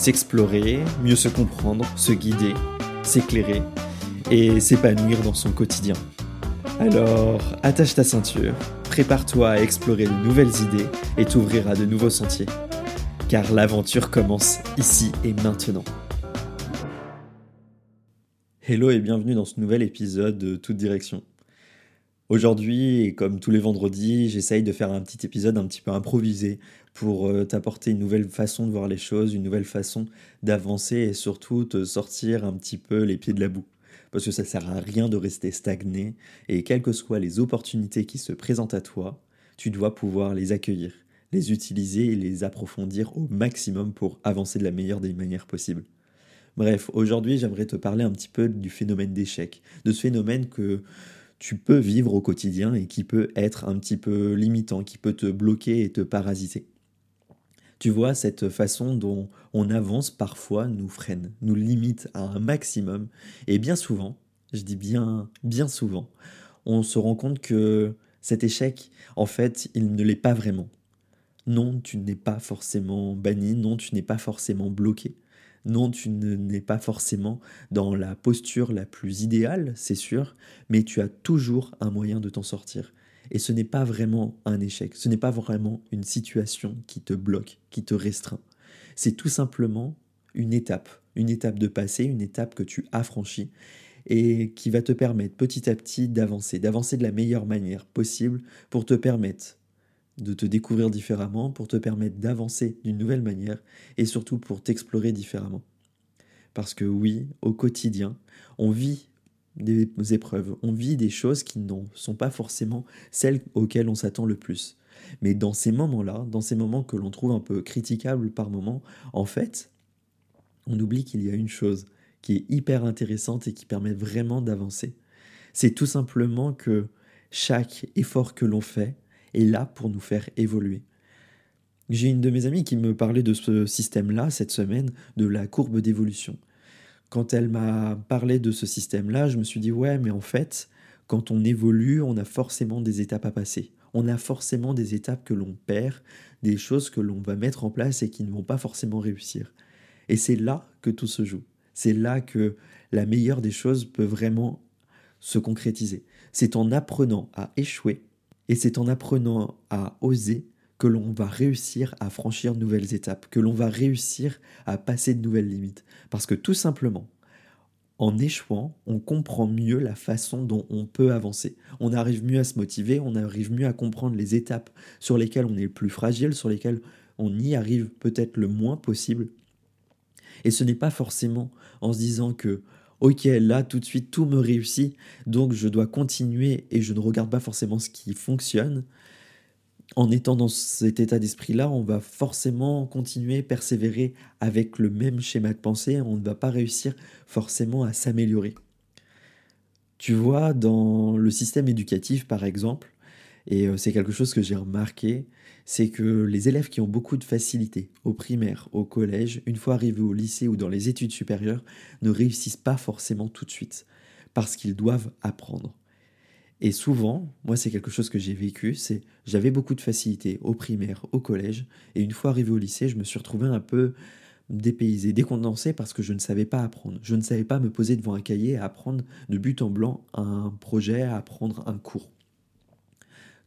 s'explorer, mieux se comprendre, se guider, s'éclairer et s'épanouir dans son quotidien. Alors, attache ta ceinture, prépare-toi à explorer de nouvelles idées et t'ouvrir à de nouveaux sentiers. Car l'aventure commence ici et maintenant. Hello et bienvenue dans ce nouvel épisode de Toute Direction. Aujourd'hui, et comme tous les vendredis, j'essaye de faire un petit épisode un petit peu improvisé pour euh, t'apporter une nouvelle façon de voir les choses, une nouvelle façon d'avancer et surtout te sortir un petit peu les pieds de la boue. Parce que ça sert à rien de rester stagné et quelles que soient les opportunités qui se présentent à toi, tu dois pouvoir les accueillir, les utiliser et les approfondir au maximum pour avancer de la meilleure des manières possibles. Bref, aujourd'hui j'aimerais te parler un petit peu du phénomène d'échec, de ce phénomène que tu peux vivre au quotidien et qui peut être un petit peu limitant, qui peut te bloquer et te parasiter. Tu vois, cette façon dont on avance parfois nous freine, nous limite à un maximum. Et bien souvent, je dis bien, bien souvent, on se rend compte que cet échec, en fait, il ne l'est pas vraiment. Non, tu n'es pas forcément banni, non, tu n'es pas forcément bloqué. Non, tu n'es pas forcément dans la posture la plus idéale, c'est sûr, mais tu as toujours un moyen de t'en sortir. Et ce n'est pas vraiment un échec, ce n'est pas vraiment une situation qui te bloque, qui te restreint. C'est tout simplement une étape, une étape de passé, une étape que tu as franchie et qui va te permettre petit à petit d'avancer, d'avancer de la meilleure manière possible pour te permettre de te découvrir différemment, pour te permettre d'avancer d'une nouvelle manière et surtout pour t'explorer différemment. Parce que oui, au quotidien, on vit des épreuves, on vit des choses qui ne sont pas forcément celles auxquelles on s'attend le plus. Mais dans ces moments-là, dans ces moments que l'on trouve un peu critiquables par moment, en fait, on oublie qu'il y a une chose qui est hyper intéressante et qui permet vraiment d'avancer. C'est tout simplement que chaque effort que l'on fait est là pour nous faire évoluer. J'ai une de mes amies qui me parlait de ce système-là cette semaine, de la courbe d'évolution quand elle m'a parlé de ce système-là, je me suis dit, ouais, mais en fait, quand on évolue, on a forcément des étapes à passer. On a forcément des étapes que l'on perd, des choses que l'on va mettre en place et qui ne vont pas forcément réussir. Et c'est là que tout se joue. C'est là que la meilleure des choses peut vraiment se concrétiser. C'est en apprenant à échouer et c'est en apprenant à oser que l'on va réussir à franchir de nouvelles étapes, que l'on va réussir à passer de nouvelles limites. Parce que tout simplement, en échouant, on comprend mieux la façon dont on peut avancer. On arrive mieux à se motiver, on arrive mieux à comprendre les étapes sur lesquelles on est le plus fragile, sur lesquelles on y arrive peut-être le moins possible. Et ce n'est pas forcément en se disant que ok, là tout de suite tout me réussit, donc je dois continuer et je ne regarde pas forcément ce qui fonctionne, en étant dans cet état d'esprit-là, on va forcément continuer, persévérer avec le même schéma de pensée, on ne va pas réussir forcément à s'améliorer. Tu vois, dans le système éducatif, par exemple, et euh, c'est quelque chose que j'ai remarqué, c'est que les élèves qui ont beaucoup de facilité au primaire, au collège, une fois arrivés au lycée ou dans les études supérieures, ne réussissent pas forcément tout de suite, parce qu'ils doivent apprendre. Et souvent, moi c'est quelque chose que j'ai vécu, c'est j'avais beaucoup de facilité au primaire, au collège, et une fois arrivé au lycée, je me suis retrouvé un peu dépaysé, décondensé parce que je ne savais pas apprendre. Je ne savais pas me poser devant un cahier et apprendre de but en blanc un projet, à apprendre un cours.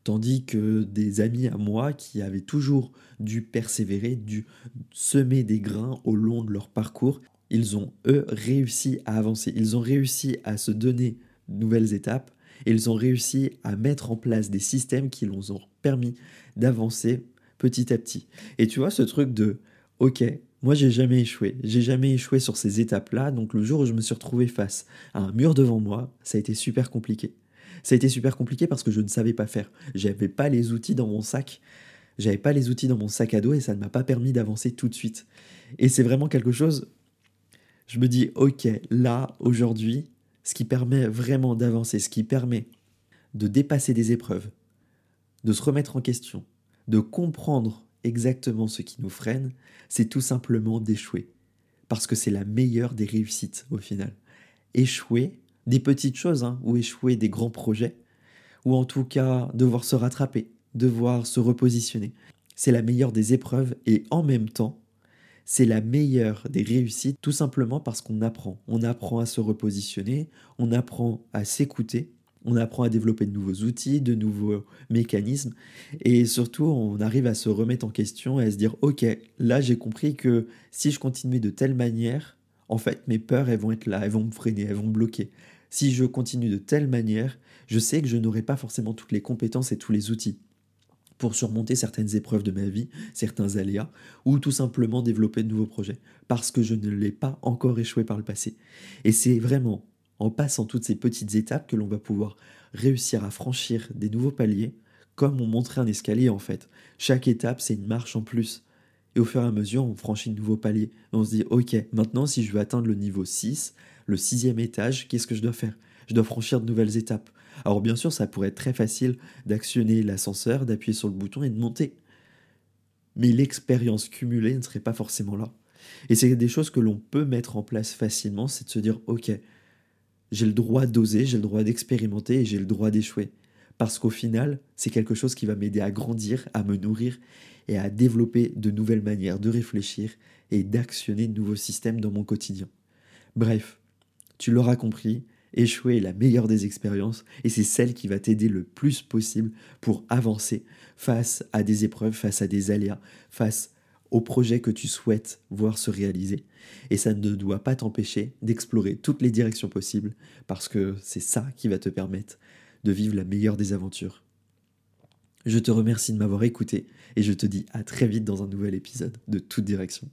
Tandis que des amis à moi qui avaient toujours dû persévérer, dû semer des grains au long de leur parcours, ils ont, eux, réussi à avancer. Ils ont réussi à se donner de nouvelles étapes, ils ont réussi à mettre en place des systèmes qui leur ont permis d'avancer petit à petit. Et tu vois ce truc de OK, moi j'ai jamais échoué, j'ai jamais échoué sur ces étapes-là, donc le jour où je me suis retrouvé face à un mur devant moi, ça a été super compliqué. Ça a été super compliqué parce que je ne savais pas faire. J'avais pas les outils dans mon sac. J'avais pas les outils dans mon sac à dos et ça ne m'a pas permis d'avancer tout de suite. Et c'est vraiment quelque chose Je me dis, ok, là, aujourd'hui, ce qui permet vraiment d'avancer, ce qui permet de dépasser des épreuves, de se remettre en question, de comprendre exactement ce qui nous freine, c'est tout simplement d'échouer. Parce que c'est la meilleure des réussites au final. Échouer, des petites choses, hein, ou échouer des grands projets, ou en tout cas devoir se rattraper, devoir se repositionner. C'est la meilleure des épreuves et en même temps, c'est la meilleure des réussites tout simplement parce qu'on apprend. On apprend à se repositionner, on apprend à s'écouter, on apprend à développer de nouveaux outils, de nouveaux mécanismes et surtout on arrive à se remettre en question et à se dire ok, là j'ai compris que si je continue de telle manière, en fait mes peurs elles vont être là, elles vont me freiner, elles vont me bloquer. Si je continue de telle manière, je sais que je n'aurai pas forcément toutes les compétences et tous les outils pour surmonter certaines épreuves de ma vie, certains aléas, ou tout simplement développer de nouveaux projets, parce que je ne l'ai pas encore échoué par le passé. Et c'est vraiment en passant toutes ces petites étapes que l'on va pouvoir réussir à franchir des nouveaux paliers, comme on montrait un escalier en fait. Chaque étape, c'est une marche en plus. Et au fur et à mesure, on franchit de nouveaux paliers. On se dit, ok, maintenant si je veux atteindre le niveau 6, le sixième étage, qu'est-ce que je dois faire? Je dois franchir de nouvelles étapes. Alors bien sûr, ça pourrait être très facile d'actionner l'ascenseur, d'appuyer sur le bouton et de monter. Mais l'expérience cumulée ne serait pas forcément là. Et c'est des choses que l'on peut mettre en place facilement, c'est de se dire, ok, j'ai le droit d'oser, j'ai le droit d'expérimenter et j'ai le droit d'échouer. Parce qu'au final, c'est quelque chose qui va m'aider à grandir, à me nourrir et à développer de nouvelles manières de réfléchir et d'actionner de nouveaux systèmes dans mon quotidien. Bref, tu l'auras compris, échouer est la meilleure des expériences et c'est celle qui va t'aider le plus possible pour avancer face à des épreuves, face à des aléas, face aux projets que tu souhaites voir se réaliser. Et ça ne doit pas t'empêcher d'explorer toutes les directions possibles parce que c'est ça qui va te permettre de vivre la meilleure des aventures. Je te remercie de m'avoir écouté et je te dis à très vite dans un nouvel épisode de Toute Direction.